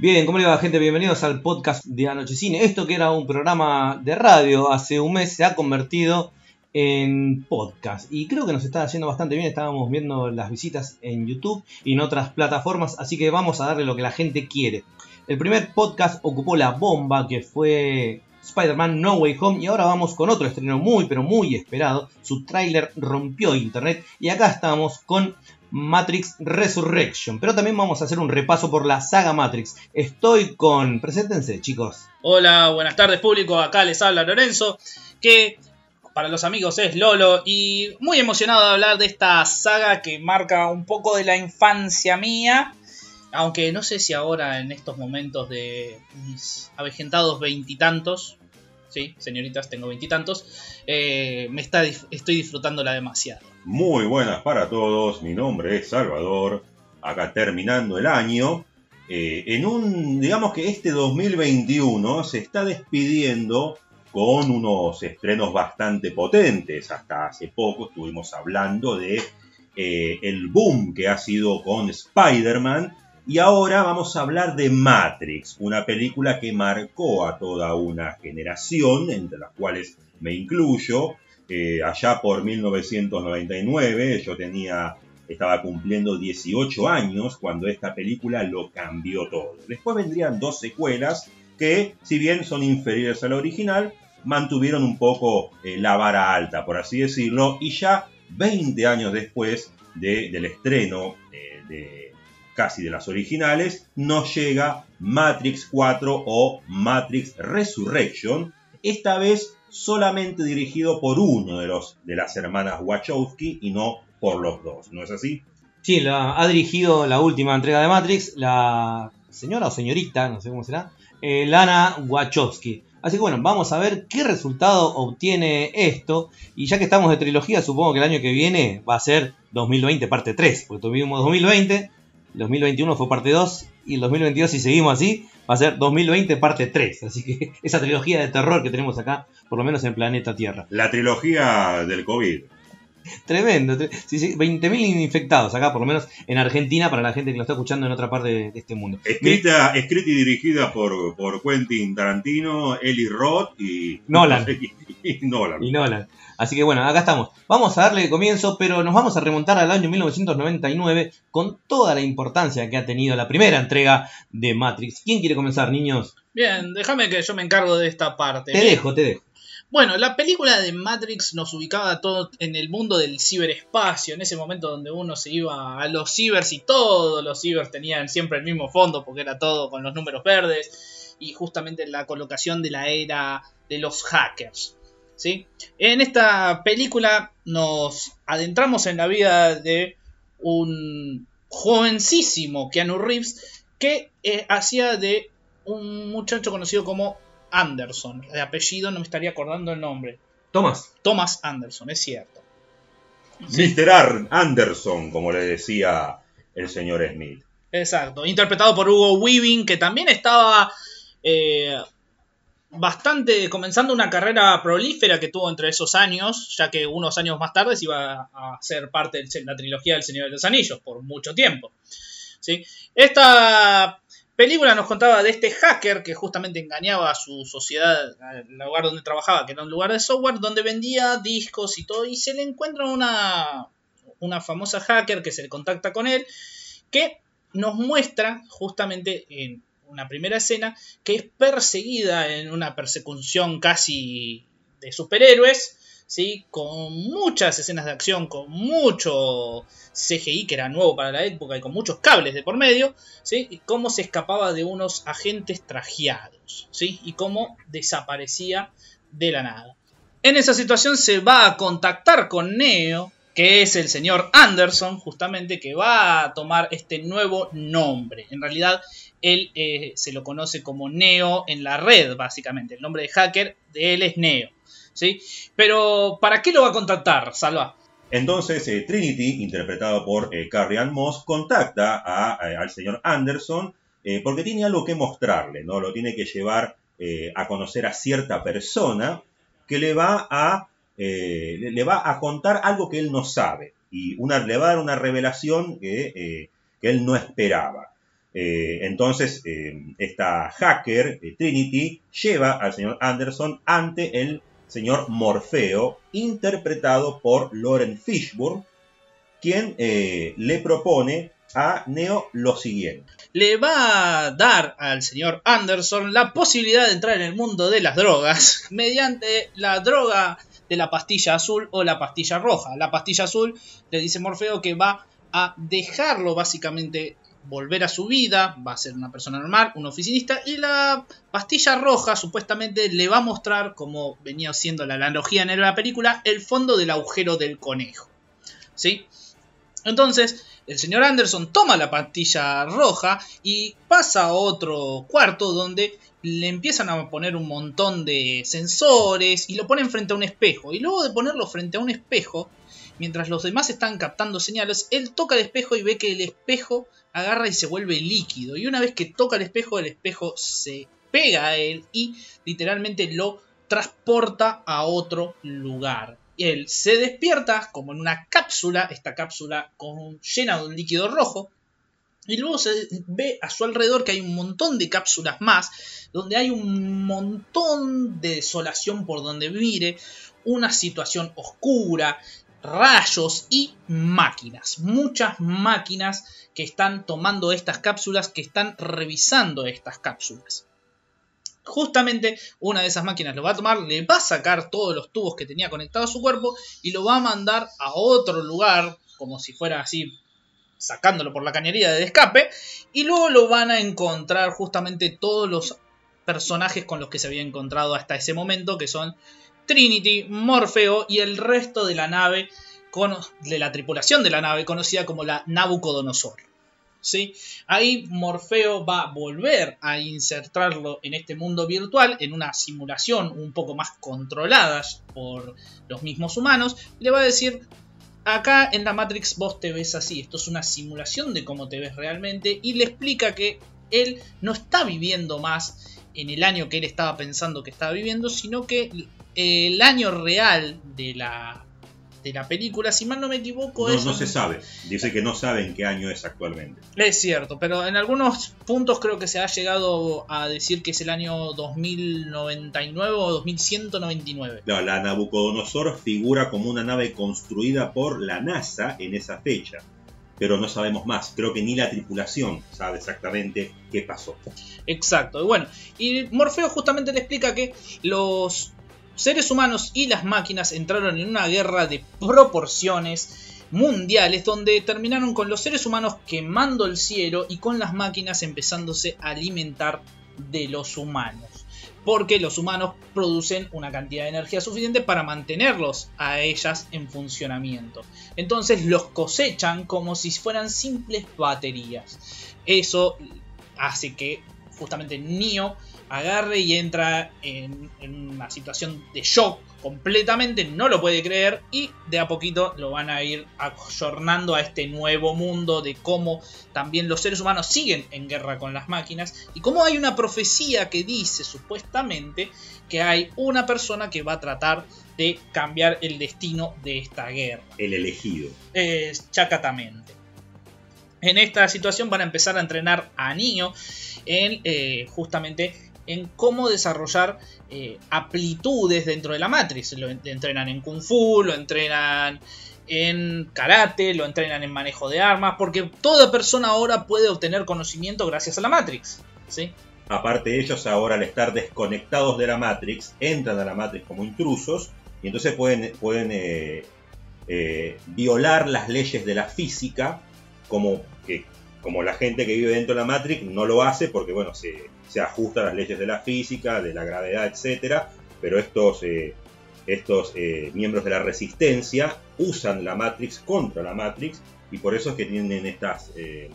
Bien, ¿cómo le va gente? Bienvenidos al podcast de Anochecine. Esto que era un programa de radio hace un mes se ha convertido en podcast y creo que nos está haciendo bastante bien. Estábamos viendo las visitas en YouTube y en otras plataformas, así que vamos a darle lo que la gente quiere. El primer podcast ocupó la bomba que fue Spider-Man No Way Home y ahora vamos con otro estreno muy pero muy esperado. Su tráiler rompió internet y acá estamos con Matrix Resurrection. Pero también vamos a hacer un repaso por la saga Matrix. Estoy con... Preséntense, chicos. Hola, buenas tardes público. Acá les habla Lorenzo, que para los amigos es Lolo. Y muy emocionado de hablar de esta saga que marca un poco de la infancia mía. Aunque no sé si ahora en estos momentos de mis avejentados veintitantos, sí, señoritas, tengo veintitantos, eh, me está, estoy disfrutándola demasiado. Muy buenas para todos, mi nombre es Salvador, acá terminando el año. Eh, en un, digamos que este 2021 se está despidiendo con unos estrenos bastante potentes. Hasta hace poco estuvimos hablando de eh, el boom que ha sido con Spider-Man. Y ahora vamos a hablar de Matrix, una película que marcó a toda una generación, entre las cuales me incluyo. Eh, allá por 1999, yo tenía, estaba cumpliendo 18 años cuando esta película lo cambió todo. Después vendrían dos secuelas que, si bien son inferiores a la original, mantuvieron un poco eh, la vara alta, por así decirlo, y ya 20 años después del estreno eh, de casi de las originales, nos llega Matrix 4 o Matrix Resurrection, esta vez solamente dirigido por uno de, los, de las hermanas Wachowski y no por los dos, ¿no es así? Sí, la, ha dirigido la última entrega de Matrix la señora o señorita, no sé cómo será, eh, Lana Wachowski. Así que bueno, vamos a ver qué resultado obtiene esto. Y ya que estamos de trilogía, supongo que el año que viene va a ser 2020 parte 3, porque tuvimos 2020, 2021 fue parte 2 y el 2022 si seguimos así va a ser 2020 parte 3. Así que esa trilogía de terror que tenemos acá, por lo menos en planeta Tierra. La trilogía del COVID. Tremendo, sí, sí, 20.000 infectados acá, por lo menos en Argentina, para la gente que lo está escuchando en otra parte de, este mundo. Escrita, escrita y dirigida por, por Quentin Tarantino, Eli Roth y Nolan. y Nolan. Y Nolan. Así que bueno, acá estamos. Vamos a darle comienzo, pero nos vamos a remontar al año 1999 con toda la importancia que ha tenido la primera entrega de Matrix. ¿Quién quiere comenzar, niños? Bien, déjame que yo me encargo de esta parte. Te dejo, te dejo. Bueno, la película de Matrix nos ubicaba todo en el mundo del ciberespacio, en ese momento donde uno se iba a los cibers y todos los cibers tenían siempre el mismo fondo porque era todo con los números verdes y justamente la colocación de la era de los hackers. ¿sí? En esta película nos adentramos en la vida de un jovencísimo Keanu Reeves que eh, hacía de un muchacho conocido como Anderson. De apellido no me estaría acordando el nombre. Thomas. Thomas Anderson, es cierto. Mr. Anderson, como le decía el señor Smith. Exacto. Interpretado por Hugo Weaving, que también estaba eh, bastante comenzando una carrera prolífera que tuvo entre esos años, ya que unos años más tarde iba a ser parte de la trilogía del Señor de los Anillos por mucho tiempo. ¿sí? Esta película nos contaba de este hacker que justamente engañaba a su sociedad, al lugar donde trabajaba, que era un lugar de software, donde vendía discos y todo, y se le encuentra una, una famosa hacker que se le contacta con él, que nos muestra justamente en una primera escena que es perseguida en una persecución casi de superhéroes, ¿sí? con muchas escenas de acción, con mucho CGI que era nuevo para la época y con muchos cables de por medio, ¿sí? y cómo se escapaba de unos agentes trajeados ¿sí? y cómo desaparecía de la nada. En esa situación se va a contactar con Neo, que es el señor Anderson, justamente, que va a tomar este nuevo nombre. En realidad, él eh, se lo conoce como Neo en la red, básicamente. El nombre de hacker de él es Neo. Pero, ¿para qué lo va a contactar, Salva? Entonces, eh, Trinity, interpretado por eh, Carrie Ann Moss, contacta al señor Anderson eh, porque tiene algo que mostrarle, ¿no? Lo tiene que llevar a conocer a cierta persona que le va a, le va a contar algo que él no sabe y una, le va a dar una revelación que, que él no esperaba. Eh, entonces, eh, esta hacker, eh, Trinity, lleva al señor Anderson ante el señor Morfeo, interpretado por Lauren Fishburne, quien le propone a Neo lo siguiente. Le va a dar al señor Anderson la posibilidad de entrar en el mundo de las drogas mediante la droga de la pastilla azul o la pastilla roja. La pastilla azul le dice Morfeo que va a dejarlo básicamente volver a su vida, va a ser una persona normal, un oficinista, y la pastilla roja supuestamente le va a mostrar, como venía siendo la analogía en la película, el fondo del agujero del conejo. ¿Sí? Entonces, el señor Anderson toma la pastilla roja y pasa a otro cuarto donde le empiezan a poner un montón de sensores y lo ponen frente a un espejo. Y luego de ponerlo frente a un espejo, mientras los demás están captando señales, él toca el espejo y ve que el espejo agarra y se vuelve líquido. Y una vez que toca el espejo, el espejo se pega a él y literalmente lo transporta a otro lugar. Él se despierta como en una cápsula, esta cápsula con, llena de un líquido rojo. Y luego se ve a su alrededor que hay un montón de cápsulas más, donde hay un montón de desolación por donde mire, una situación oscura, rayos y máquinas. Muchas máquinas que están tomando estas cápsulas, que están revisando estas cápsulas. Justamente una de esas máquinas lo va a tomar, le va a sacar todos los tubos que tenía conectados a su cuerpo y lo va a mandar a otro lugar, como si fuera así, sacándolo por la cañería de escape, y luego lo van a encontrar justamente todos los personajes con los que se había encontrado hasta ese momento, que son Trinity, Morfeo y el resto de la nave, de la tripulación de la nave, conocida como la Nabucodonosor. ¿Sí? Ahí Morfeo va a volver a insertarlo en este mundo virtual, en una simulación un poco más controlada por los mismos humanos, le va a decir, acá en la Matrix vos te ves así, esto es una simulación de cómo te ves realmente, y le explica que él no está viviendo más en el año que él estaba pensando que estaba viviendo, sino que el año real de la, de la película, si mal no me equivoco, no, No se sabe, dice que no saben qué año es actualmente. Es cierto, pero en algunos puntos creo que se ha llegado a decir que es el año 2099 o 2199. No, la Nabucodonosor figura como una nave construida por la NASA en esa fecha pero no sabemos más. Creo que ni la tripulación sabe exactamente qué pasó. Exacto. Y bueno, y Morfeo justamente le explica que los seres humanos y las máquinas entraron en una guerra de proporciones mundiales donde terminaron con los seres humanos quemando el cielo y con las máquinas empezándose a alimentar de los humanos. Porque los humanos producen una cantidad de energía suficiente para mantenerlos a ellas en funcionamiento. Entonces los cosechan como si fueran simples baterías. Eso hace que justamente Neo agarre y entra en, una situación de shock completamente, no lo puede creer y de a poquito lo van a ir ayornando a este nuevo mundo de cómo también los seres humanos siguen en guerra con las máquinas y cómo hay una profecía que dice supuestamente que hay una persona que va a tratar de cambiar el destino de esta guerra. El elegido. Es chacatamente. En esta situación van a empezar a entrenar a Nio en eh, justamente en cómo desarrollar eh, amplitudes dentro de la Matrix. Lo entrenan en Kung Fu, lo entrenan en karate, lo entrenan en manejo de armas, porque toda persona ahora puede obtener conocimiento gracias a la Matrix. ¿sí? Aparte ellos ahora al estar desconectados de la Matrix, entran a la Matrix como intrusos y entonces pueden, pueden eh, eh, violar las leyes de la física como, que, como la gente que vive dentro de la Matrix no lo hace porque bueno, se, se ajusta a las leyes de la física, de la gravedad, etc. Pero estos, eh, estos eh, miembros de la resistencia usan la Matrix contra la Matrix y por eso es que tienen estas, eh,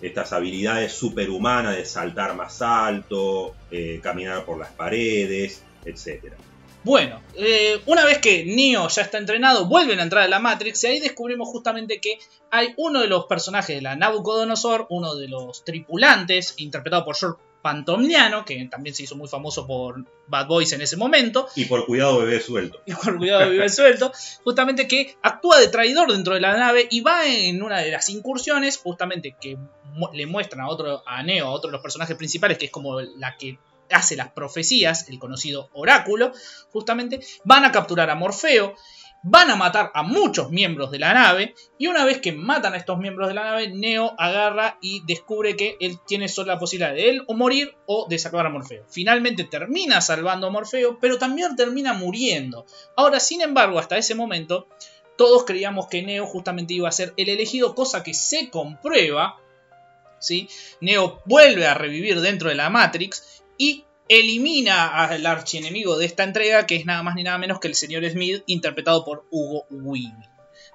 estas habilidades superhumanas de saltar más alto, caminar por las paredes, etc. Bueno, una vez que Neo ya está entrenado, vuelven a entrar a la Matrix y ahí descubrimos justamente que hay uno de los personajes de la Nabucodonosor, uno de los tripulantes, interpretado por George Pantomniano, que también se hizo muy famoso por Bad Boys en ese momento. Y por cuidado bebé suelto. Y por cuidado bebé suelto. Justamente que actúa de traidor dentro de la nave y va en una de las incursiones, justamente que le muestran a otro, a Neo, a otro de los personajes principales, que es como la que hace las profecías, el conocido oráculo, justamente, van a capturar a Morfeo, van a matar a muchos miembros de la nave, y una vez que matan a estos miembros de la nave, Neo agarra y descubre que él tiene solo la posibilidad de él o morir o de salvar a Morfeo. Finalmente termina salvando a Morfeo, pero también termina muriendo. Ahora, sin embargo, hasta ese momento, todos creíamos que Neo justamente iba a ser el elegido, cosa que se comprueba. ¿sí? Neo vuelve a revivir dentro de la Matrix y elimina al archienemigo de esta entrega, que es nada más ni nada menos que el señor Smith, interpretado por Hugo Weaving.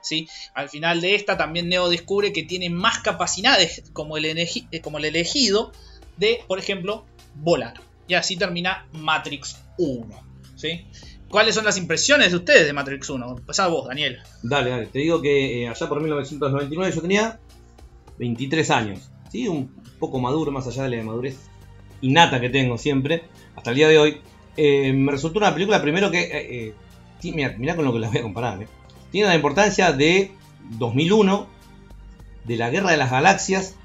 ¿Sí? Al final de esta también Neo descubre que tiene más capacidades como el, eh, elegido de, por ejemplo, volar. Y así termina Matrix 1. ¿sí? ¿Cuáles son las impresiones de ustedes de Matrix 1? Empezá vos, Daniel. Dale, dale. Te digo que eh, allá por 1999 yo tenía 23 años. ¿sí? Un poco maduro, más allá de la madurez innata que tengo siempre, hasta el día de hoy, eh, me resultó una película primero que... Eh, eh mira, con lo que la voy a comparar. Eh. Tiene la importancia de 2001, de la Guerra de las Galaxias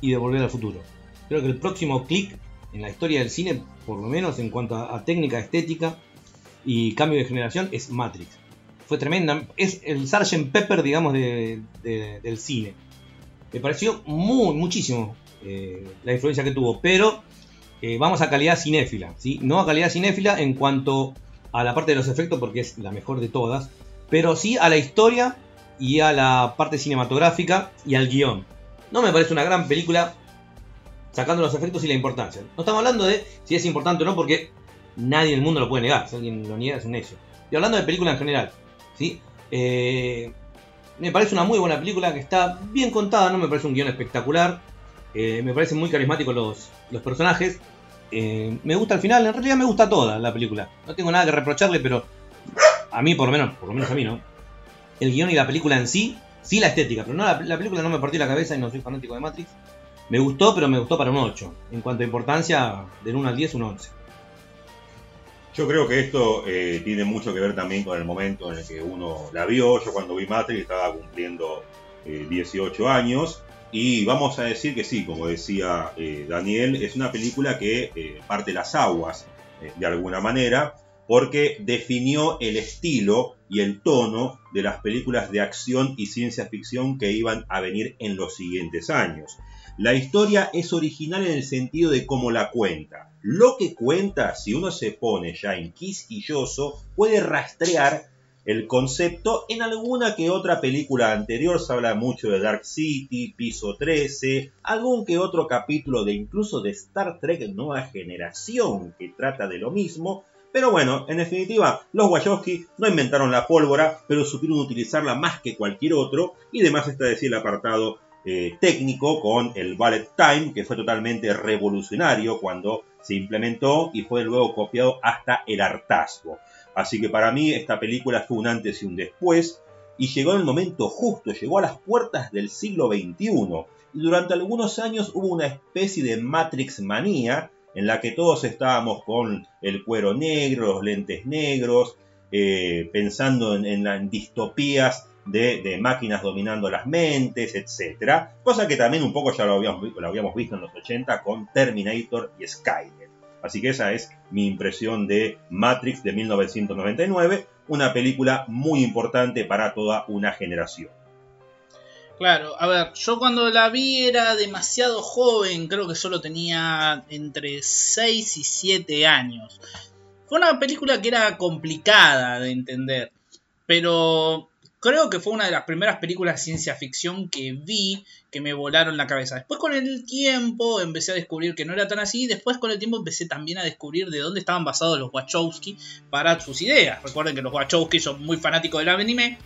y de Volver al Futuro. Creo que el próximo clic en la historia del cine, por lo menos en cuanto a, técnica, estética y cambio de generación, es Matrix. Fue tremenda. Es el Sgt. Pepper, digamos, del cine. Me pareció muy, muchísimo la influencia que tuvo. Pero eh, vamos a calidad cinéfila, ¿sí? No a calidad cinéfila en cuanto a la parte de los efectos, porque es la mejor de todas, pero sí a la historia y a la parte cinematográfica y al guion. No me parece una gran película sacando los efectos y la importancia. No estamos hablando de si es importante o no, porque nadie en el mundo lo puede negar. Si alguien lo niega es un necio. Y hablando de película en general, ¿sí? Eh, me parece una muy buena película que está bien contada, no me parece un guion espectacular. Eh, me parecen muy carismáticos los, los personajes. Eh, me gusta el final, en realidad me gusta toda la película. No tengo nada que reprocharle, pero a mí por lo menos, por lo menos a mí no. El guion y la película en sí, sí la estética, pero no la, película no me partió la cabeza y no soy fanático de Matrix. Me gustó, pero me gustó para un 8. En cuanto a importancia, del 1 al 10, un 11. Yo creo que esto eh, tiene mucho que ver también con el momento en el que uno la vio. Yo cuando vi Matrix estaba cumpliendo 18 años y vamos a decir que sí, como decía eh, Daniel, es una película que eh, parte las aguas eh, de alguna manera, porque definió el estilo y el tono de las películas de acción y ciencia ficción que iban a venir en los siguientes años. La historia es original en el sentido de cómo la cuenta. Lo que cuenta, si uno se pone ya en quisquilloso, puede rastrear el concepto. En alguna que otra película anterior se habla mucho de Dark City, Piso 13, algún que otro capítulo de incluso de Star Trek Nueva Generación que trata de lo mismo. Pero bueno, en definitiva, los Wachowski no inventaron la pólvora, pero supieron utilizarla más que cualquier otro. Y además está decir el apartado eh, técnico con el Ballet Time, que fue totalmente revolucionario cuando se implementó y fue luego copiado hasta el hartazgo. Así que para mí esta película fue un antes y un después y llegó en el momento justo, llegó a las puertas del siglo XXI. Y durante algunos años hubo una especie de Matrix manía en la que todos estábamos con el cuero negro, los lentes negros, eh, pensando en, distopías de, máquinas dominando las mentes, etc. Cosa que también un poco ya lo habíamos, visto en los 80 con Terminator y Skynet. Así que esa es mi impresión de Matrix de 1999, una película muy importante para toda una generación. Claro, a ver, yo cuando la vi era demasiado joven, creo que solo tenía entre 6 y 7 años. Fue una película que era complicada de entender, pero creo que fue una de las primeras películas de ciencia ficción que vi que me volaron la cabeza. Después con el tiempo empecé a descubrir que no era tan así. Después con el tiempo empecé también a descubrir de dónde estaban basados los Wachowski para sus ideas. Recuerden que los Wachowski son muy fanáticos del anime.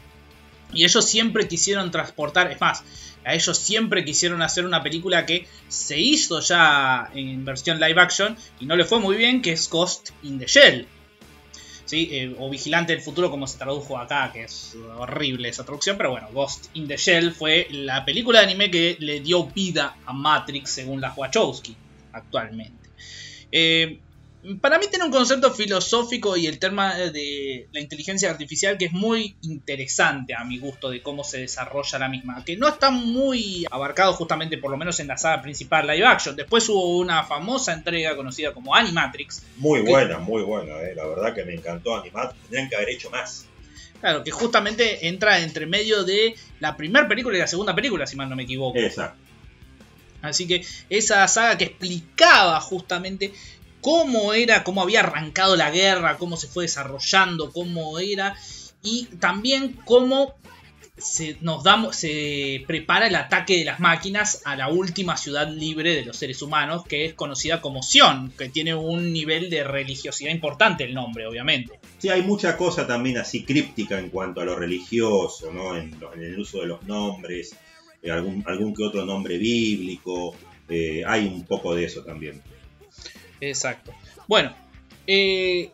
Y ellos siempre quisieron transportar, es más, a ellos siempre quisieron hacer una película que se hizo ya en versión live action y no le fue muy bien, que es Ghost in the Shell. Eh, o Vigilante del Futuro como se tradujo acá, que es horrible esa traducción, pero bueno, Ghost in the Shell fue la película de anime que le dio vida a Matrix según la Wachowski actualmente. Eh, para mí tiene un concepto filosófico y el tema de la inteligencia artificial que es muy interesante a mi gusto de cómo se desarrolla la misma. Que no está muy abarcado justamente por lo menos en la saga principal live action. Después hubo una famosa entrega conocida como Animatrix. Muy buena, muy buena. Eh. La verdad que me encantó Animatrix. Tendrían que haber hecho más. Claro, que justamente entra entre medio de la primera película y la segunda película, si mal no me equivoco. Exacto. Así que esa saga que explicaba justamente cómo era, cómo había arrancado la guerra, cómo se fue desarrollando, cómo era, y también cómo se, nos damos, se prepara el ataque de las máquinas a la última ciudad libre de los seres humanos, que es conocida como Sion, que tiene un nivel de religiosidad importante el nombre, obviamente. Sí, hay mucha cosa también así críptica en cuanto a lo religioso, ¿no? en, el uso de los nombres, eh, algún, que otro nombre bíblico, eh, hay un poco de eso también. Exacto. Bueno, eh,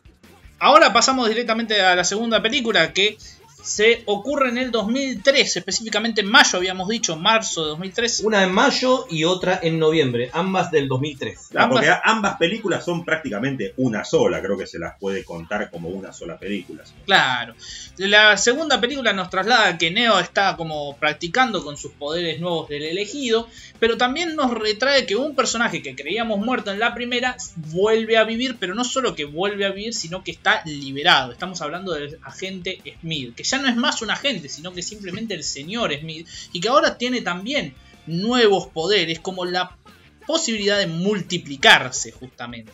ahora pasamos directamente a la segunda película que se ocurre en el 2003, específicamente en mayo, habíamos dicho, marzo de 2003. Una en mayo y otra en noviembre, ambas del 2003. ambas... Porque ambas películas son prácticamente una sola, creo que se las puede contar como una sola película. Claro. La segunda película nos traslada que Neo está como practicando con sus poderes nuevos del elegido, pero también nos retrae que un personaje que creíamos muerto en la primera vuelve a vivir, pero no solo que vuelve a vivir, sino que está liberado. Estamos hablando del agente Smith, que ya no es más un agente, sino que simplemente el señor Smith, y que ahora tiene también nuevos poderes, como la posibilidad de multiplicarse justamente.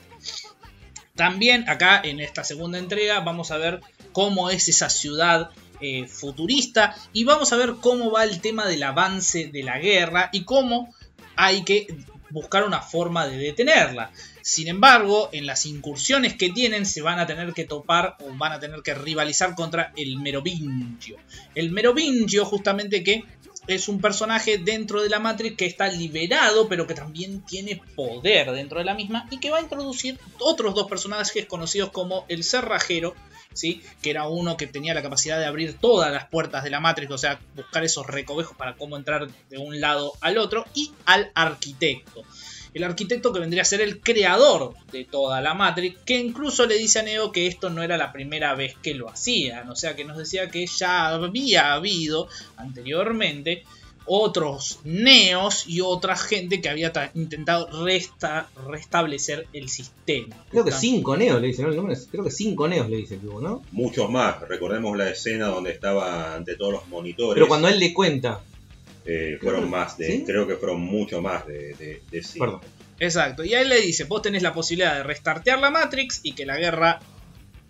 También acá en esta segunda entrega vamos a ver cómo es esa ciudad eh, futurista y vamos a ver cómo va el tema del avance de la guerra y cómo hay que buscar una forma de detenerla. Sin embargo, en las incursiones que tienen se van a tener que topar o van a tener que rivalizar contra el Merovingio. El Merovingio justamente que es un personaje dentro de la Matrix que está liberado, pero que también tiene poder dentro de la misma y que va a introducir otros dos personajes conocidos como el Cerrajero que era uno que tenía la capacidad de abrir todas las puertas de la Matrix, o sea, buscar esos recovejos para cómo entrar de un lado al otro, y al arquitecto. El arquitecto que vendría a ser el creador de toda la Matrix, que incluso le dice a Neo que esto no era la primera vez que lo hacían, o sea que nos decía que ya había habido anteriormente otros neos y otra gente que había intentado restablecer el sistema. Creo que cinco neos le dicen, ¿no? Creo que cinco neos le dice el ¿no? Muchos más. Recordemos la escena donde estaba ante todos los monitores. Pero cuando él le cuenta. Eh, fueron más de, creo que fueron mucho más de, de, cinco. Exacto. Y a él le dice, vos tenés la posibilidad de restartear la Matrix y que la guerra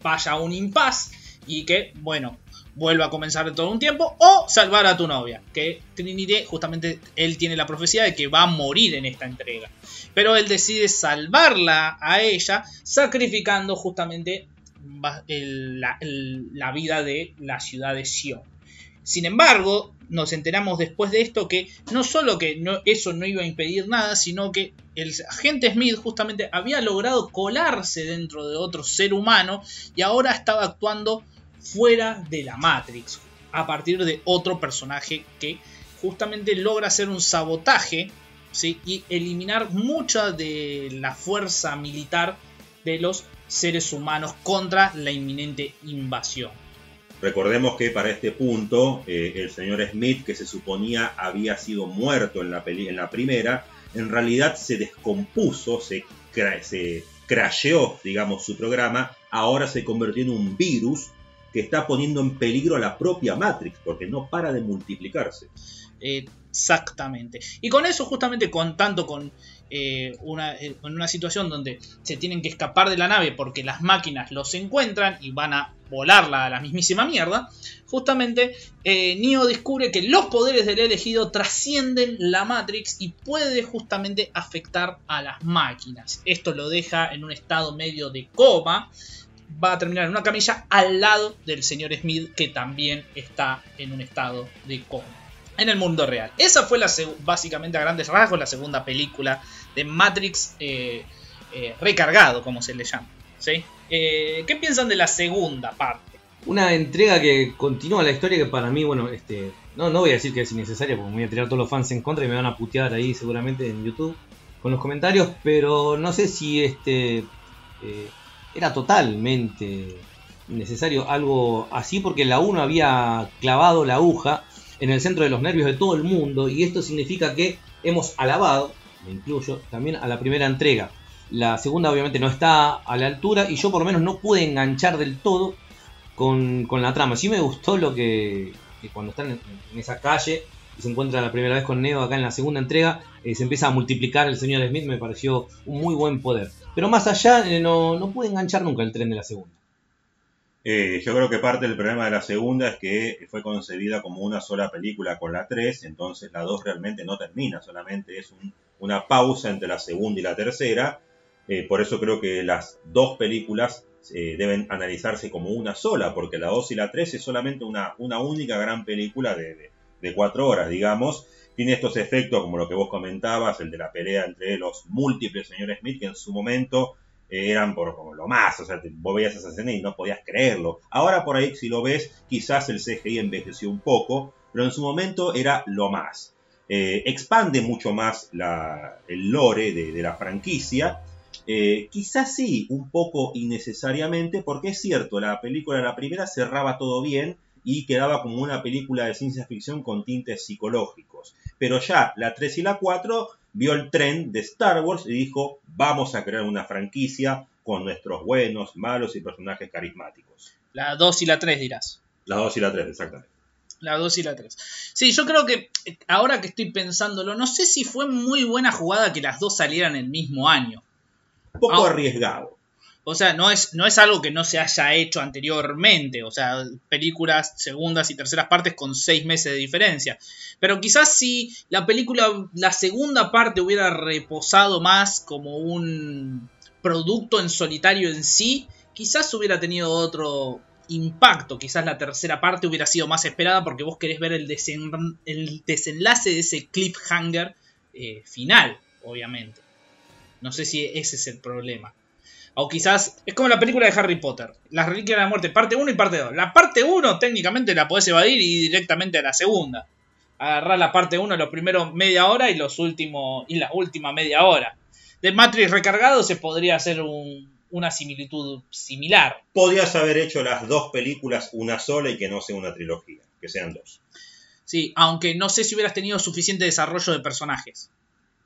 vaya a un impas y que, bueno, vuelva a comenzar todo un tiempo o salvar a tu novia, que Trinity justamente él tiene la profecía de que va a morir en esta entrega, pero él decide salvarla a ella sacrificando justamente la, vida de la ciudad de Sion. Sin embargo, nos enteramos después de esto que no solo que eso no iba a impedir nada, sino que el agente Smith justamente había logrado colarse dentro de otro ser humano y ahora estaba actuando fuera de la Matrix, a partir de otro personaje que justamente logra hacer un sabotaje y eliminar mucha de la fuerza militar de los seres humanos contra la inminente invasión. Recordemos que para este punto eh, el señor Smith, que se suponía había sido muerto en la, en la primera, en realidad se descompuso, se, se crasheó, digamos, su programa, ahora se convirtió en un virus que está poniendo en peligro a la propia Matrix, porque no para de multiplicarse. Exactamente. Y con eso, justamente contando con eh, una, eh, una, situación donde se tienen que escapar de la nave porque las máquinas los encuentran y van a volarla a la mismísima mierda, justamente eh, Neo descubre que los poderes del elegido trascienden la Matrix y puede justamente afectar a las máquinas. Esto lo deja en un estado medio de coma va a terminar en una camilla al lado del señor Smith, que también está en un estado de coma. En el mundo real. Esa fue la básicamente a grandes rasgos la segunda película de Matrix eh, eh, recargado, como se le llama. ¿sí? Eh, ¿Qué piensan de la segunda parte? Una entrega que continúa la historia que para mí, bueno, este, no, no voy a decir que es innecesaria porque me voy a tirar todos los fans en contra y me van a putear ahí seguramente en YouTube. con los comentarios, pero no sé si este era totalmente necesario algo así, porque la 1 había clavado la aguja en el centro de los nervios de todo el mundo, y esto significa que hemos alabado, me incluyo, también a la primera entrega. La segunda obviamente no está a la altura y yo por lo menos no pude enganchar del todo con, la trama. Sí me gustó lo que, cuando están en, esa calle y se encuentra la primera vez con Neo acá en la segunda entrega, eh, se empieza a multiplicar el señor Smith, me pareció un muy buen poder. Pero más allá eh, no, no pude enganchar nunca el tren de la segunda. Eh, yo creo que parte del problema de la segunda es que fue concebida como una sola película con la 3, entonces la 2 realmente no termina, solamente es una pausa entre la segunda y la tercera. Eh, por eso creo que las dos películas eh, deben analizarse como una sola, porque la 2 y la 3 es solamente una, una única gran película de, de, cuatro horas, digamos. Tiene estos efectos como lo que vos comentabas, el de la pelea entre los múltiples señores Smith, que en su momento eran por como lo más, o sea, vos veías esa escena y no podías creerlo. Ahora por ahí, si lo ves, quizás el CGI envejeció un poco, pero en su momento era lo más. Eh, expande mucho más el lore de, la franquicia. Eh, quizás sí, un poco innecesariamente, porque es cierto, la película, la primera cerraba todo bien y quedaba como una película de ciencia ficción con tintes psicológicos. Pero ya la 3 y la 4 vio el tren de Star Wars y dijo, vamos a crear una franquicia con nuestros buenos, malos y personajes carismáticos. La 2 y la 3 dirás. La 2 y la 3, exactamente. La 2 y la 3. Sí, yo creo que ahora que estoy pensándolo, no sé si fue muy buena jugada que las dos salieran el mismo año. Un poco arriesgado. O sea, no es, no es algo que no se haya hecho anteriormente. O sea, películas segundas y terceras partes con seis meses de diferencia. Pero quizás si la película, la segunda parte hubiera reposado más como un producto en solitario en sí, quizás hubiera tenido otro impacto. Quizás la tercera parte hubiera sido más esperada porque vos querés ver el, el desenlace de ese cliffhanger eh, final, obviamente. No sé si ese es el problema. O quizás es como la película de Harry Potter, Las Reliquias de la Muerte, parte 1 y parte 2. La parte 1 técnicamente la podés evadir y directamente a la segunda. Agarrar la parte 1 los primeros media hora y los últimos y la última media hora. De Matrix recargado se podría hacer una similitud similar. Podrías haber hecho las dos películas una sola y que no sea una trilogía, que sean dos. Sí, aunque no sé si hubieras tenido suficiente desarrollo de personajes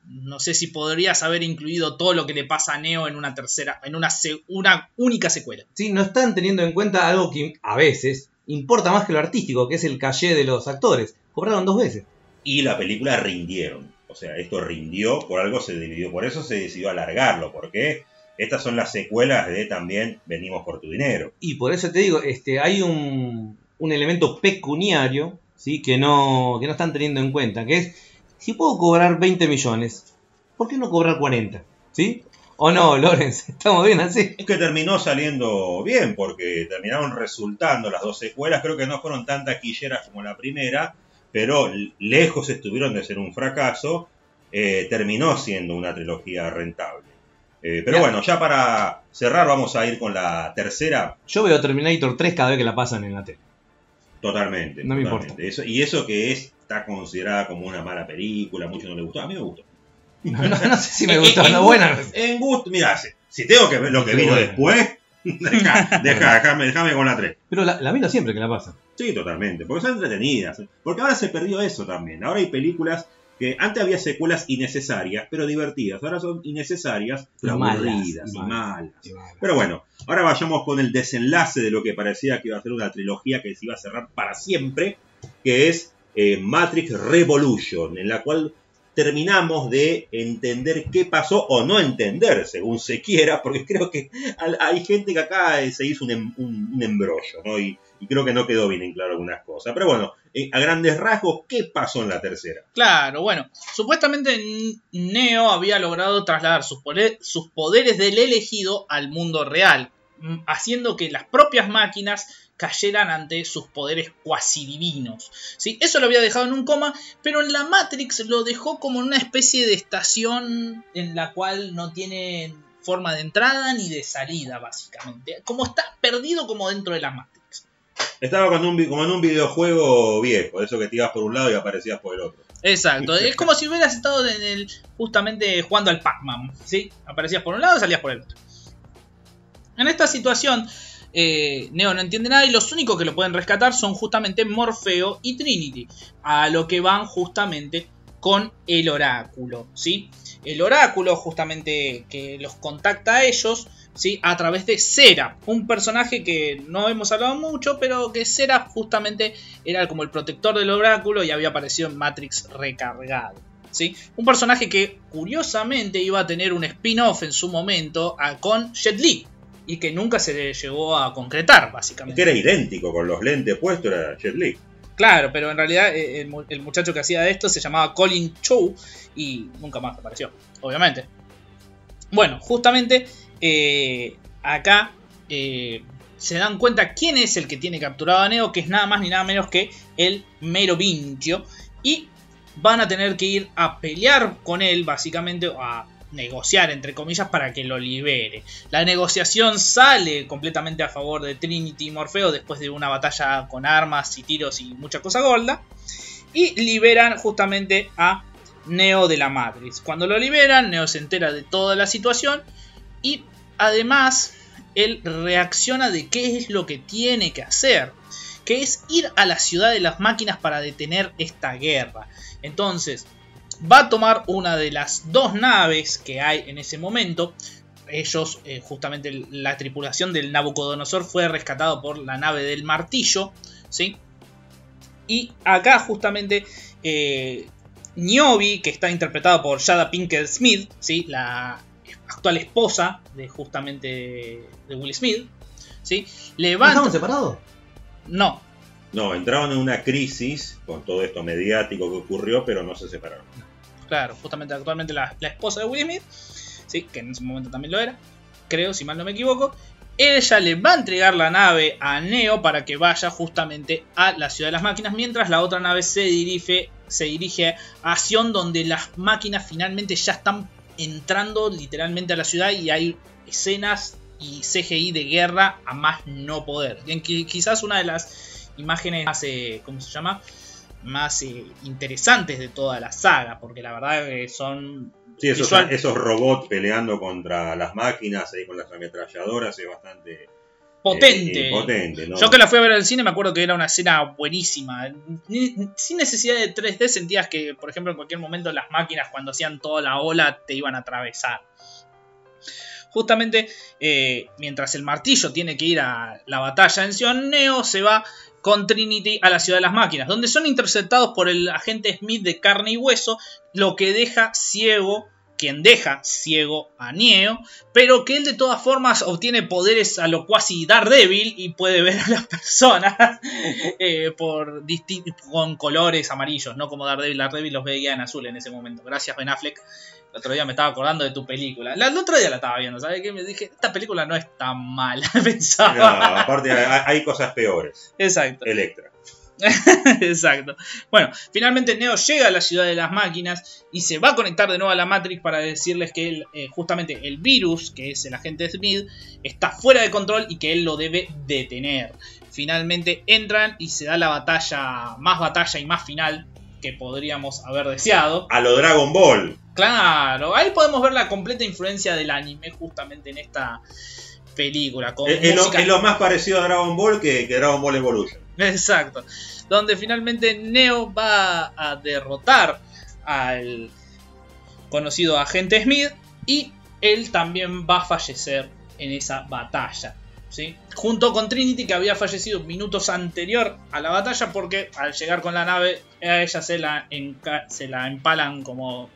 no sé si podrías haber incluido todo lo que le pasa a Neo en una tercera, en una, una única secuela. Sí, no están teniendo en cuenta algo que a veces importa más que lo artístico, que es el caché de los actores. Cobraron dos veces. Y la película rindieron. O sea, esto rindió, por algo se dividió, por eso se decidió alargarlo, porque estas son las secuelas de también venimos por tu dinero. Y por eso te digo, este, hay un, un elemento pecuniario, ¿sí? que no, que no están teniendo en cuenta, que es si puedo cobrar 20 millones, ¿por qué no cobrar 40? ¿Sí? ¿O no, Lorenz? ¿Estamos bien así? Es que terminó saliendo bien, porque terminaron resultando las dos secuelas. Creo que no fueron tan taquilleras como la primera, pero lejos estuvieron de ser un fracaso. Eh, terminó siendo una trilogía rentable. Eh, pero bueno, ya para cerrar, vamos a ir con la tercera. Yo veo Terminator 3 cada vez que la pasan en la tele. Totalmente. No me importa. y eso que es está considerada como una mala película, a muchos no le gustó, a mí me gustó. No, sé si me gustó, no buena. En gusto, mira, si tengo que ver lo que vino después, deja, déjame, déjame con la 3. Pero la, la miro siempre que la pasa. Sí, totalmente, porque son entretenidas. Porque ahora se perdió eso también. Ahora hay películas que antes había secuelas innecesarias, pero divertidas. Ahora son innecesarias, pero aburridas y malas. Pero bueno, ahora vayamos con el desenlace de lo que parecía que iba a ser una trilogía que se iba a cerrar para siempre, que es eh, Matrix Revolution, en la cual terminamos de entender qué pasó o no entender, según se quiera, porque creo que hay gente que acá eh, se hizo un, em, embrollo, ¿no? Y, creo que no quedó bien en claro algunas cosas. Pero bueno, eh, a grandes rasgos, ¿qué pasó en la tercera? Claro, bueno, supuestamente Neo había logrado trasladar sus, poderes del elegido al mundo real, haciendo que las propias máquinas cayeran ante sus poderes cuasi divinos. ¿sí? Eso lo había dejado en un coma, pero en la Matrix lo dejó como una especie de estación en la cual no tiene forma de entrada ni de salida, básicamente. Como está perdido como dentro de la Matrix. Estaba como en, un, como en un videojuego viejo, eso que te ibas por un lado y aparecías por el otro. Exacto, es como si hubieras estado en el, justamente jugando al Pac-Man, ¿sí? Aparecías por un lado y salías por el otro. En esta situación, eh, Neo no entiende nada y los únicos que lo pueden rescatar son justamente Morfeo y Trinity, a lo que van justamente con el oráculo, ¿sí? El oráculo justamente que los contacta a ellos, ¿sí? A través de Sera, un personaje que no hemos hablado mucho, pero que Sera justamente era como el protector del oráculo y había aparecido en Matrix recargado. ¿sí? Un personaje que curiosamente iba a tener un spin-off en su momento a- con Jet Li y que nunca se le llegó a concretar, básicamente. que era idéntico, con los lentes puestos, era Jet Li. Claro, pero en realidad eh, el, mu- el muchacho que hacía esto se llamaba Colin Chow y nunca más apareció, obviamente. Bueno, justamente eh, acá eh, se dan cuenta quién es el que tiene capturado a Neo, que es nada más ni nada menos que el Merovingio. Y van a tener que ir a pelear con él, básicamente, a negociar, entre comillas, para que lo libere. La negociación sale completamente a favor de Trinity y Morfeo después de una batalla con armas y tiros y mucha cosa gorda. Y liberan justamente a Neo de la Matrix. Cuando lo liberan, Neo se entera de toda la situación y además él reacciona de qué es lo que tiene que hacer. Que es ir a la ciudad de las máquinas para detener esta guerra. Entonces, va a tomar una de las dos naves que hay en ese momento. Ellos, eh, justamente la tripulación del Nabucodonosor fue rescatado por la nave del martillo. ¿sí? Y acá justamente eh, Niobe, que está interpretado por Jada Pinkett Smith, ¿sí? la actual esposa de justamente de Will Smith, ¿sí? ¿No levanta... estaban separados? No, No, entraron en una crisis con todo esto mediático que ocurrió, pero no se separaron. Claro, justamente actualmente la, esposa de Will Smith, ¿sí? que en ese momento también lo era, creo, si mal no me equivoco. Ella le va a entregar la nave a Neo para que vaya justamente a la ciudad de las máquinas, mientras la otra nave se dirige, se dirige a Sion, donde las máquinas finalmente ya están entrando literalmente a la ciudad y hay escenas y CGI de guerra a más no poder. En que quizás una de las imágenes más, eh, ¿cómo se llama? Más eh, interesantes de toda la saga, porque la verdad que son Sí, esos, visual- esos robots peleando contra las máquinas ahí con las ametralladoras es bastante potente. eh, potente, ¿no? Yo que la fui a ver al cine me acuerdo que era una escena buenísima. Ni- sin necesidad de 3D sentías que, por ejemplo, en cualquier momento las máquinas cuando hacían toda la ola te iban a atravesar. Justamente eh, mientras el martillo tiene que ir a la batalla en Sion, Neo se va con Trinity a la ciudad de las máquinas, donde son interceptados por el agente Smith de carne y hueso, lo que deja ciego, quien deja ciego a Neo, pero que él de todas formas obtiene poderes a lo cuasi Daredevil y puede ver a las personas eh, por con colores amarillos, no como Daredevil, Daredevil los veía en azul en ese momento. Gracias Ben Affleck. El otro día me estaba acordando de tu película. La- El otro día la estaba viendo, ¿sabes qué? Me dije, esta película no es tan mala, No, pensaba. aparte hay, hay cosas peores. Exacto. Electra. Exacto. Bueno, finalmente Neo llega a la ciudad de las máquinas y se va a conectar de nuevo a la Matrix para decirles que él, eh, justamente el virus, que es el agente Smith, está fuera de control y que él lo debe detener. Finalmente entran y se da la batalla, más batalla y más final que podríamos haber deseado. A lo Dragon Ball. Claro, ahí podemos ver la completa influencia del anime justamente en esta película. Con Es, es lo, música- es lo más parecido a Dragon Ball que, que Dragon Ball Evolution. Exacto. Donde finalmente Neo va a derrotar al conocido agente Smith y él también va a fallecer en esa batalla. ¿Sí? Junto con Trinity que había fallecido minutos anterior a la batalla porque al llegar con la nave a ella se la, se la empalan como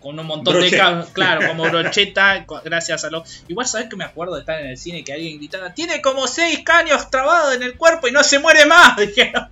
con un montón de claro, como brocheta, gracias a lo... Igual sabes que me acuerdo de estar en el cine que alguien gritaba, tiene como seis caños trabados en el cuerpo y no se muere más, dijeron.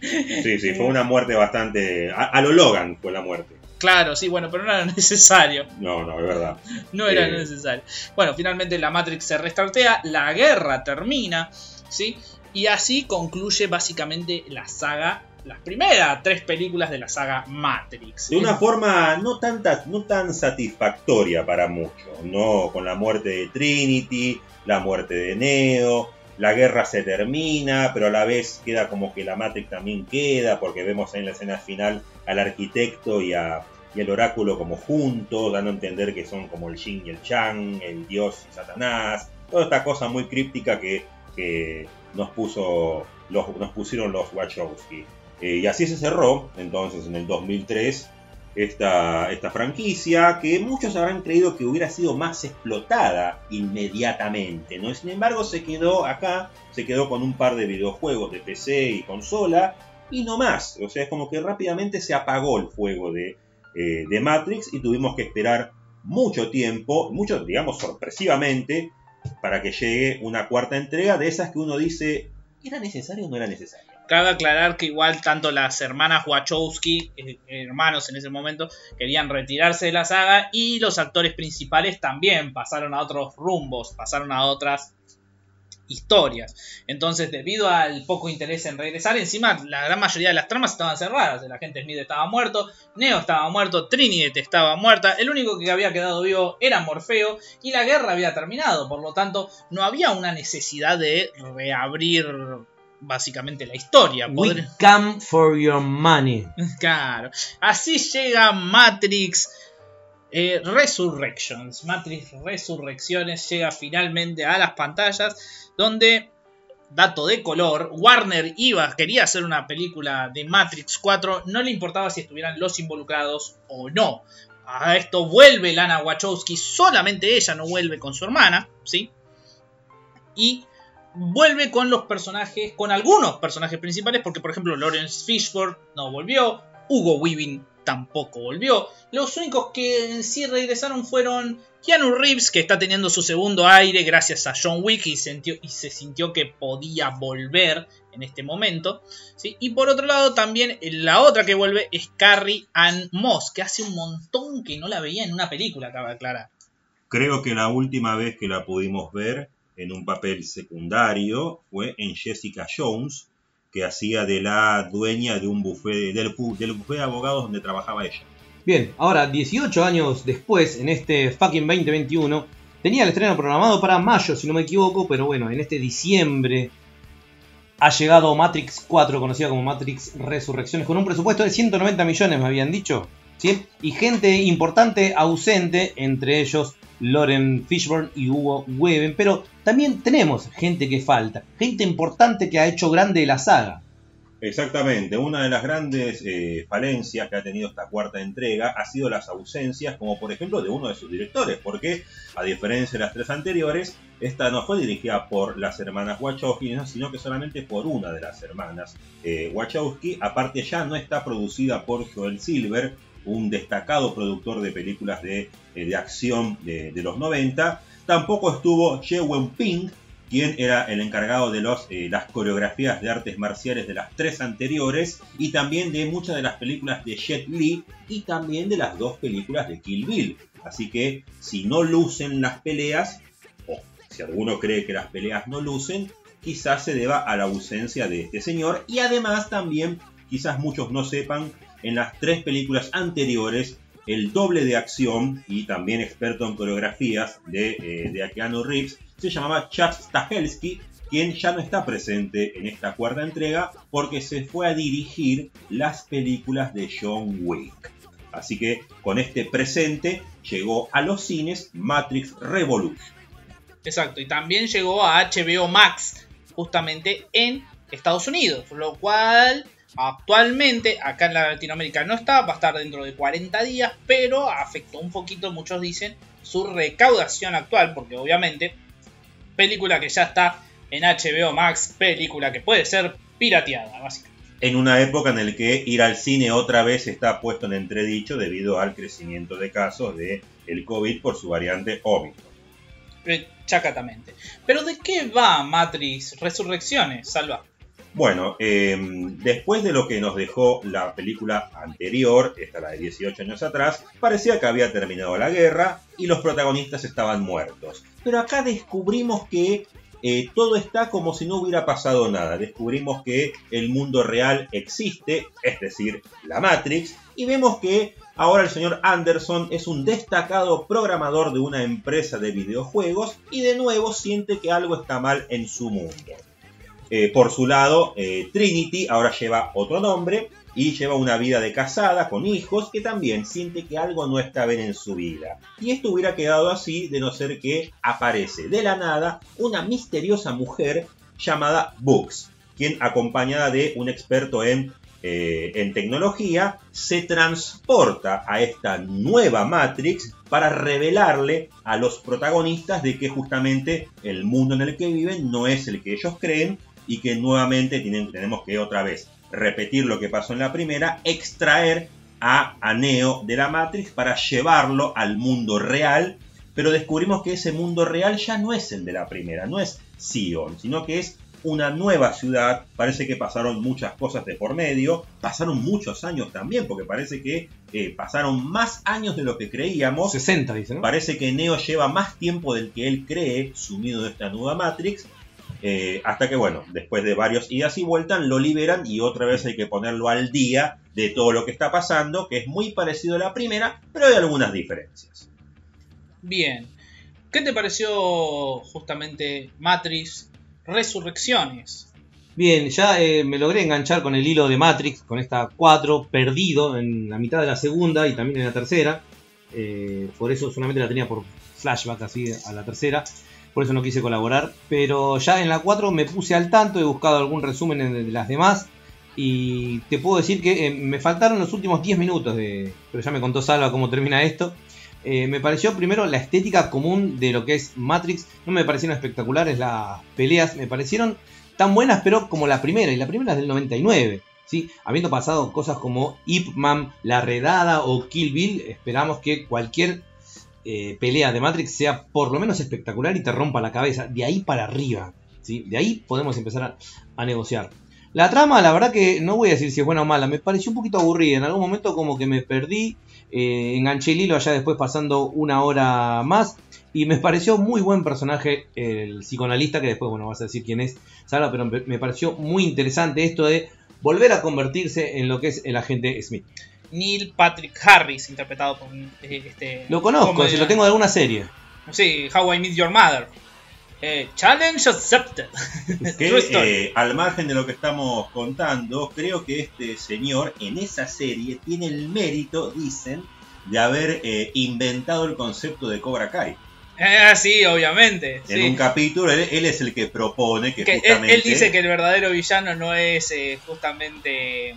Sí, sí, fue una muerte bastante. A, a lo Logan fue la muerte. Claro, sí, bueno, pero no era necesario. No, no, es verdad. No era Eh. necesario. Bueno, finalmente la Matrix se restartea, la guerra termina, ¿sí? Y así concluye básicamente la saga, las primeras tres películas de la saga Matrix. De una forma no, no tan satisfactoria para muchos, ¿no? Con la muerte de Trinity, la muerte de Neo, la guerra se termina, pero a la vez queda como que la Matrix también queda, porque vemos en la escena final al arquitecto y, a, el oráculo como juntos, dando a entender que son como el yin y el chang, el dios y Satanás, toda esta cosa muy críptica que, nos, puso, nos pusieron los Wachowski. Eh, y así se cerró, entonces, en el 2003, esta, esta franquicia, que muchos habrán creído que hubiera sido más explotada inmediatamente, ¿no? Sin embargo, se quedó acá, se quedó con un par de videojuegos de PC y consola, y no más. O sea, es como que rápidamente se apagó el fuego de, eh, de Matrix y tuvimos que esperar mucho tiempo, mucho, digamos, sorpresivamente, para que llegue una cuarta entrega de esas que uno dice, ¿era necesario o no era necesario? Cabe aclarar que igual tanto las hermanas Wachowski, eh, hermanos en ese momento, querían retirarse de la saga y los actores principales también pasaron a otros rumbos, pasaron a otras historias. Entonces, debido al poco interés en regresar, encima la gran mayoría de las tramas estaban cerradas. El agente Smith estaba muerto, Neo estaba muerto, Trinity estaba muerta, el único que había quedado vivo era Morfeo y la guerra había terminado. Por lo tanto, no había una necesidad de reabrir básicamente la historia. We come for your money. Claro. Así llega Matrix eh, Resurrections. Matrix Resurrecciones llega finalmente a las pantallas. Donde, dato de color, Warner iba, quería hacer una película de Matrix 4. No le importaba si estuvieran los involucrados o no. A esto vuelve Lana Wachowski. Solamente ella no vuelve con su hermana. ¿Sí? Y vuelve con los personajes, con algunos personajes principales, porque por ejemplo Lawrence Fishburne no volvió, Hugo Weaving tampoco volvió. Los únicos que sí regresaron fueron Keanu Reeves, que está teniendo su segundo aire gracias a John Wick y, y se sintió que podía volver en este momento. Y por otro lado, también la otra que vuelve es Carrie Ann Moss, que hace un montón que no la veía en una película, acaba de aclarar. Creo que la última vez que la pudimos ver en un papel secundario fue en Jessica Jones, que hacía de la dueña de un buffet, del, del de abogados donde trabajaba ella. Bien, ahora 18 años después, en este fucking 2021, tenía el estreno programado para mayo, si no me equivoco, pero bueno, en este diciembre ha llegado Matrix 4, conocida como Matrix Resurrecciones, con un presupuesto de 190 millones, me habían dicho. ¿sí? Y gente importante ausente, entre ellos Loren Fishburne y Hugo Weaving, pero también tenemos gente que falta, gente importante que ha hecho grande la saga. Exactamente, una de las grandes eh, falencias que ha tenido esta cuarta entrega ha sido las ausencias, como por ejemplo de uno de sus directores, porque a diferencia de las tres anteriores, esta no fue dirigida por las hermanas Wachowski, sino que solamente por una de las hermanas eh, Wachowski. Aparte ya no está producida por Joel Silver, un destacado productor de películas de, eh, de acción de, los 90. Tampoco estuvo Ye Ping, quien era el encargado de los, eh, las coreografías de artes marciales de las tres anteriores y también de muchas de las películas de Jet Li y también de las dos películas de Kill Bill. Así que si no lucen las peleas, o si alguno cree que las peleas no lucen, quizás se deba a la ausencia de este señor y además también quizás muchos no sepan en las tres películas anteriores el doble de acción y también experto en coreografías de, eh, de Keanu Reeves se llamaba Chad Stahelski, quien ya no está presente en esta cuarta entrega porque se fue a dirigir las películas de John Wick. Así que con este presente llegó a los cines Matrix Revolution. Exacto, y también llegó a HBO Max, justamente en Estados Unidos, lo cual Actualmente, acá en Latinoamérica no está, va a estar dentro de 40 días, pero afectó un poquito, muchos dicen, su recaudación actual, porque obviamente, película que ya está en HBO Max, película que puede ser pirateada, básicamente. En una época en la que ir al cine otra vez está puesto en entredicho debido al crecimiento de casos de el COVID por su variante Omicron. Chacatamente. Pero ¿de qué va Matrix Resurrecciones, Salva? Bueno, em, después de lo que nos dejó la película anterior, esta de 18 años atrás, parecía que había terminado la guerra y los protagonistas estaban muertos. Pero acá descubrimos que eh, todo está como si no hubiera pasado nada. Descubrimos que el mundo real existe, es decir, la Matrix, y vemos que ahora el señor Anderson es un destacado programador de una empresa de videojuegos y de nuevo siente que algo está mal en su mundo. Eh, por su lado, eh, Trinity ahora lleva otro nombre y lleva una vida de casada con hijos que también siente que algo no está bien en su vida. Y esto hubiera quedado así de no ser que aparece de la nada una misteriosa mujer llamada Books, quien acompañada de un experto en, eh, en tecnología se transporta a esta nueva Matrix para revelarle a los protagonistas de que justamente el mundo en el que viven no es el que ellos creen y que nuevamente tienen, tenemos que otra vez repetir lo que pasó en la primera, extraer a, Neo de la Matrix para llevarlo al mundo real, pero descubrimos que ese mundo real ya no es el de la primera, no es Sion, sino que es una nueva ciudad, parece que pasaron muchas cosas de por medio, pasaron muchos años también, porque parece que eh, pasaron más años de lo que creíamos. 60, dice, ¿no? Parece que Neo lleva más tiempo del que él cree sumido en esta nueva Matrix, eh, hasta que, bueno, después de varios idas y vueltas, lo liberan y otra vez hay que ponerlo al día de todo lo que está pasando, que es muy parecido a la primera, pero hay algunas diferencias. Bien. ¿Qué te pareció justamente Matrix Resurrecciones? Bien, ya eh, me logré enganchar con el hilo de Matrix, con esta 4, perdido en la mitad de la segunda y también en la tercera. Eh, por eso solamente la tenía por flashback así a la tercera por eso no quise colaborar. Pero ya en la 4 me puse al tanto, he buscado algún resumen de las demás. Y te puedo decir que eh, me faltaron los últimos 10 minutos. Pero ya me contó Salva cómo termina esto. Eh, me pareció primero la estética común de lo que es Matrix. No me parecieron espectaculares las peleas. Me parecieron tan buenas, pero como la primera. Y la primera es del 99. ¿sí? Habiendo pasado cosas como Ip Man, La Redada o Kill Bill, esperamos que cualquier eh, pelea de Matrix sea por lo menos espectacular y te rompa la cabeza. De ahí para arriba. ¿sí? De ahí podemos empezar a, negociar. La trama, la verdad que no voy a decir si es buena o mala, me pareció un poquito aburrida. En algún momento como que me perdí, eh, enganché el hilo allá después pasando una hora más. Y me pareció muy buen personaje el psicoanalista, que después, bueno, vas a decir quién es, Sala, pero me pareció muy interesante esto de volver a convertirse en lo que es el agente Smith. Neil Patrick Harris, interpretado por eh, este. Lo conozco, si lo tengo de alguna serie. Sí, How I Meet Your Mother. Eh, challenge accepted. Que, eh, al margen de lo que estamos contando, creo que este señor en esa serie tiene el mérito, dicen, de haber inventado el concepto de Cobra Kai. Ah, sí, obviamente. En un capítulo, él, es el que propone que, justamente... él, dice que el verdadero villano no es justamente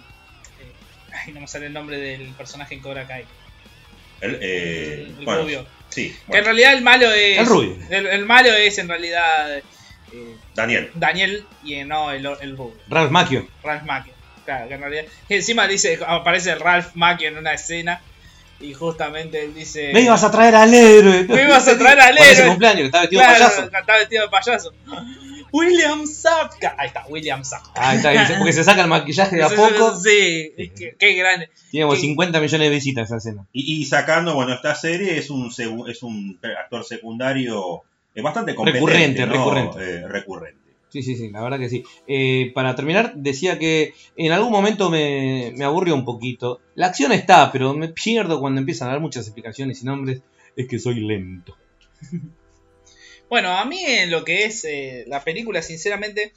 Ay, no me sale el nombre del personaje en Cobra Kai. El, eh, rubio. Sí. Que en realidad el malo es. El rubio. El, malo es en realidad. Eh, Daniel. Daniel y no el, el rubio. Ralph Macchio. Ralph Macchio. Claro, que en realidad. Y encima dice, aparece Ralph Macchio en una escena. Y justamente él dice. Me ibas a traer al héroe. Me ibas a traer al héroe. cumpleaños, que estaba vestido de payaso. Estaba vestido de payaso. William Zapka. Ahí está, William Zapka. Ahí está, porque se saca el maquillaje de a poco. Sí, qué, grande. Tiene 50 millones de visitas esa escena. Y, sacando, bueno, esta serie es un, es un actor secundario eh, bastante competente. Recurrente, recurrente. Eh, recurrente. Sí, sí, sí, la verdad que sí. Eh, para terminar, decía que en algún momento me, me aburrió un poquito. La acción está, pero me pierdo cuando empiezan a dar muchas explicaciones y nombres. Es que soy lento. Bueno, a mí en lo que es eh, la película, sinceramente,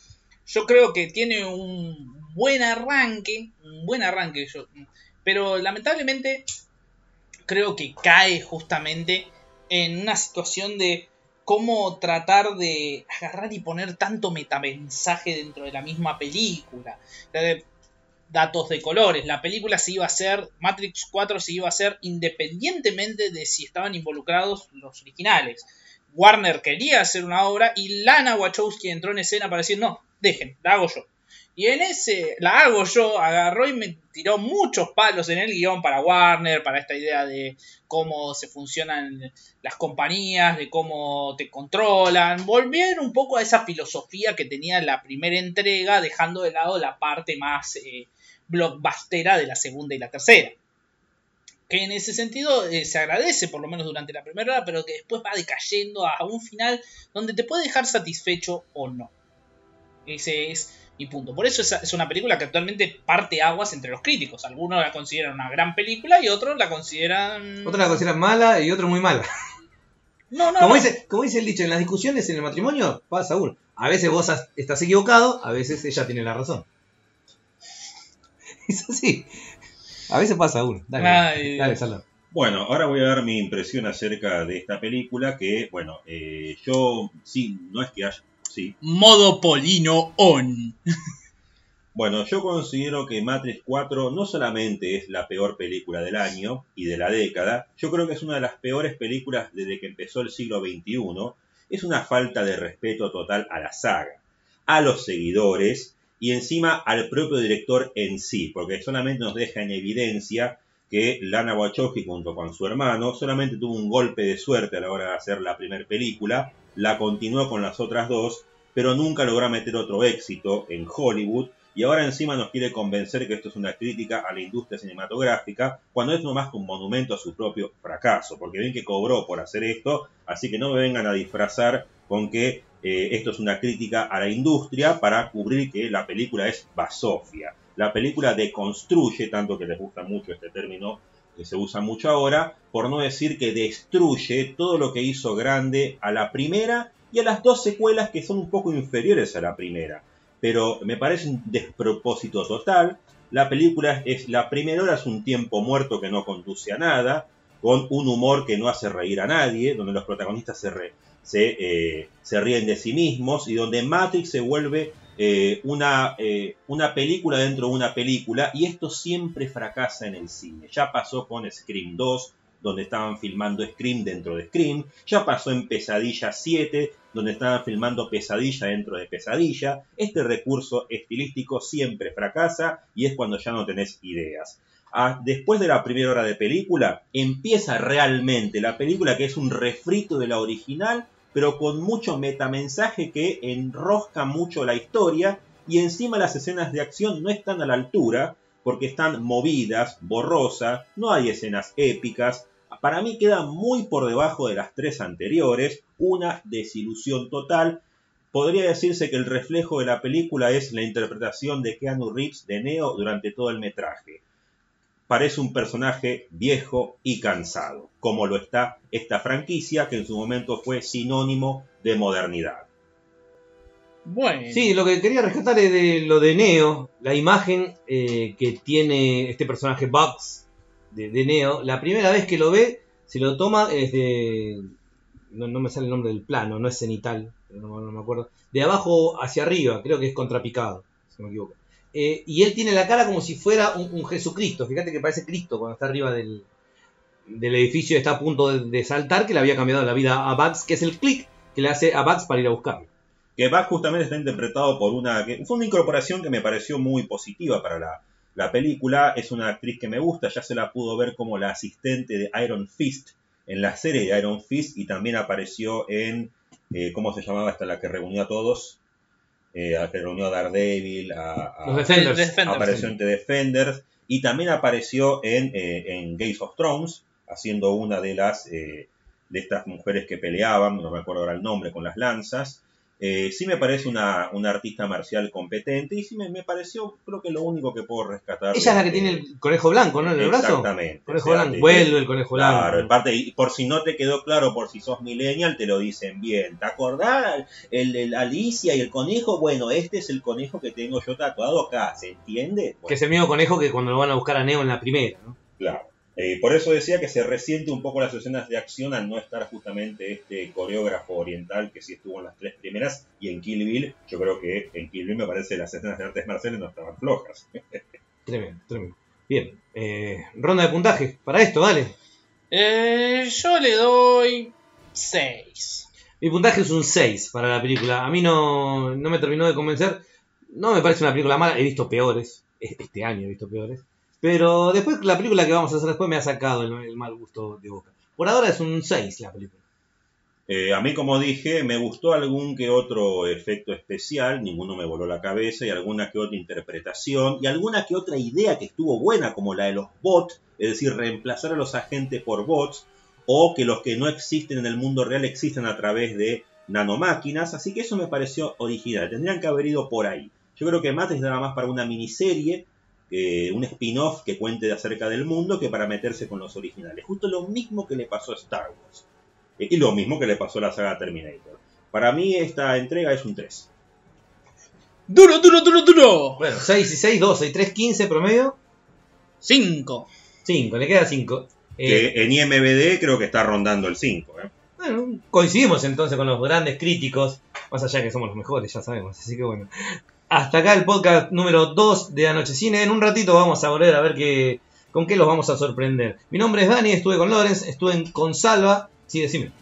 yo creo que tiene un buen arranque, un buen arranque, pero lamentablemente creo que cae justamente en una situación de cómo tratar de agarrar y poner tanto metamensaje dentro de la misma película. Datos de colores, la película se iba a hacer, Matrix 4 se iba a hacer independientemente de si estaban involucrados los originales. Warner quería hacer una obra y Lana Wachowski entró en escena para decir, no, dejen, la hago yo. Y en ese, la hago yo, agarró y me tiró muchos palos en el guion para Warner, para esta idea de cómo se funcionan las compañías, de cómo te controlan. Volvieron un poco a esa filosofía que tenía la primera entrega, dejando de lado la parte más eh, blockbustera de la segunda y la tercera. Que en ese sentido eh, se agradece, por lo menos durante la primera hora, pero que después va decayendo a un final donde te puede dejar satisfecho o no. Ese es mi punto. Por eso es, es una película que actualmente parte aguas entre los críticos. Algunos la consideran una gran película y otros la consideran... Otros la consideran mala y otros muy mala. No, no, Como no. dice, como dice el dicho, en las discusiones en el matrimonio pasa uno. A veces vos has- estás equivocado, a veces ella tiene la razón. Es así. A veces pasa uno. Dale, Ay, dale, Dios. Salado. Bueno, ahora voy a dar mi impresión acerca de esta película que, bueno, eh, yo sí, no es que haya, sí, Modo Polino on. Bueno, yo considero que Matrix 4 no solamente es la peor película del año y de la década, yo creo que es una de las peores películas desde que empezó el siglo XXI. Es una falta de respeto total a la saga, a los seguidores y encima al propio director en sí, porque solamente nos deja en evidencia que Lana Wachowski junto con su hermano solamente tuvo un golpe de suerte a la hora de hacer la primera película, la continuó con las otras dos, pero nunca logró meter otro éxito en Hollywood y ahora encima nos quiere convencer que esto es una crítica a la industria cinematográfica, cuando es no más que un monumento a su propio fracaso, porque ven que cobró por hacer esto, así que no me vengan a disfrazar con que eh, esto es una crítica a la industria para cubrir que la película es basofia. La película deconstruye, tanto que les gusta mucho este término que se usa mucho ahora, por no decir que destruye todo lo que hizo grande a la primera y a las dos secuelas que son un poco inferiores a la primera pero me parece un despropósito total. La película es la primera hora es un tiempo muerto que no conduce a nada, con un humor que no hace reír a nadie, donde los protagonistas se, re- se, eh, se ríen de sí mismos y donde Matrix se vuelve eh, una, eh, una película dentro de una película y esto siempre fracasa en el cine. Ya pasó con Scream 2, donde estaban filmando Scream dentro de Scream, ya pasó en Pesadilla 7, donde estaban filmando Pesadilla dentro de Pesadilla. Este recurso estilístico siempre fracasa y es cuando ya no tenés ideas. Ah, después de la primera hora de película, empieza realmente la película que es un refrito de la original, pero con mucho metamensaje que enrosca mucho la historia y encima las escenas de acción no están a la altura porque están movidas, borrosas, no hay escenas épicas. Para mí queda muy por debajo de las tres anteriores, una desilusión total. Podría decirse que el reflejo de la película es la interpretación de Keanu Reeves de Neo durante todo el metraje. Parece un personaje viejo y cansado, como lo está esta franquicia que en su momento fue sinónimo de modernidad. Bueno. Sí, lo que quería rescatar es de lo de Neo, la imagen eh, que tiene este personaje Bugs de, de Neo. La primera vez que lo ve, se lo toma desde. No, no me sale el nombre del plano, no es cenital, pero no, no me acuerdo. De abajo hacia arriba, creo que es contrapicado, si no me equivoco. Eh, y él tiene la cara como si fuera un, Jesucristo. Fíjate que parece Cristo cuando está arriba del, edificio y está a punto de, saltar, que le había cambiado la vida a Bugs, que es el click que le hace a Bugs para ir a buscarlo. que Bach justamente está interpretado por una... que fue una incorporación que me pareció muy positiva para la, la película. Es una actriz que me gusta, ya se la pudo ver como la asistente de Iron Fist en la serie de Iron Fist y también apareció en... eh, ¿Cómo se llamaba esta la que reunió a todos? Eh, a la que reunió a Daredevil, a, a- Los Defenders. Defenders. apareció en The Defenders y también apareció en, eh, en Games of Thrones, haciendo una de las eh, de estas mujeres que peleaban, no me acuerdo ahora el nombre, con las lanzas. Eh, sí me parece una, una artista marcial competente y sí me, me pareció, creo que lo único que puedo rescatar. Ella es la que tiene el conejo blanco, ¿no? En el brazo. Exactamente. Conejo O sea, blanco. Vuelve el conejo Claro, blanco. en parte, y por si no te quedó claro, por si sos millennial, te lo dicen bien. ¿Te acordás? El, el Alicia y el conejo, bueno, este es el conejo que tengo yo tatuado acá, ¿se entiende? Bueno, Que es el mismo conejo que cuando lo van a buscar a Neo en la primera, ¿no? Claro. Eh, por eso decía que se resiente un poco las escenas de acción al no estar justamente este coreógrafo oriental que sí estuvo en las tres primeras y en Kill Bill, yo creo que en Kill Bill me parece que las escenas de artes marciales no estaban flojas. Tremendo, tremendo. Bien, eh, ronda de puntaje. Para esto, dale. Eh, yo le doy 6. Mi puntaje es un 6 para la película. A mí no, no me terminó de convencer. No me parece una película mala. He visto peores. Este año he visto peores. Pero después la película que vamos a hacer después me ha sacado el, mal gusto de boca. Por ahora es un 6 la película. Eh, a mí, como dije, me gustó algún que otro efecto especial, ninguno me voló la cabeza, y alguna que otra interpretación, y alguna que otra idea que estuvo buena, como la de los bots, es decir, reemplazar a los agentes por bots, o que los que no existen en el mundo real existen a través de nanomáquinas, así que eso me pareció original, tendrían que haber ido por ahí. Yo creo que Matrix nada más para una miniserie, eh, un spin-off que cuente acerca del mundo, que para meterse con los originales. Justo lo mismo que le pasó a Star Wars. Eh, y lo mismo que le pasó a la saga Terminator. Para mí esta entrega es un 3. ¡Duro, duro, duro, duro! Bueno, 6 y 6, 12 y 3, 15 promedio. 5. 5, le queda 5. que en IMBD creo que está rondando el 5. ¿eh? Bueno, coincidimos entonces con los grandes críticos, más allá que somos los mejores, ya sabemos, así que bueno. Hasta acá el podcast número 2 de Anoche Cine. En un ratito vamos a volver a ver qué, con qué los vamos a sorprender. Mi nombre es Dani, estuve con Lorenz, estuve con Salva. Sí, decime.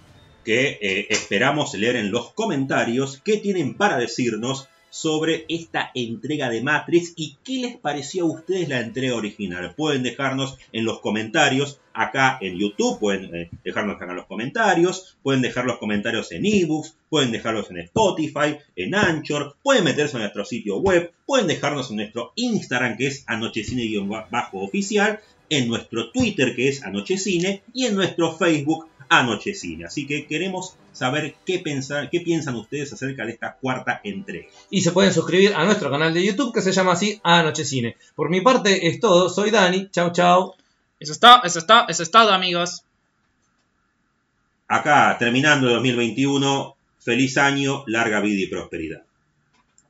Que eh, esperamos leer en los comentarios qué tienen para decirnos sobre esta entrega de Matrix y qué les pareció a ustedes la entrega original. Pueden dejarnos en los comentarios acá en YouTube, pueden eh, dejarnos acá en los comentarios, pueden dejar los comentarios en ebooks, pueden dejarlos en Spotify, en Anchor, pueden meterse en nuestro sitio web, pueden dejarnos en nuestro Instagram que es anochecine-oficial, en nuestro Twitter que es anochecine y en nuestro Facebook Anochecine. Así que queremos saber qué, pensar, qué piensan ustedes acerca de esta cuarta entrega. Y se pueden suscribir a nuestro canal de YouTube que se llama así Anochecine. Por mi parte es todo, soy Dani, chau chau. Eso está, eso está, eso es todo, amigos. Acá, terminando el 2021, feliz año, larga vida y prosperidad.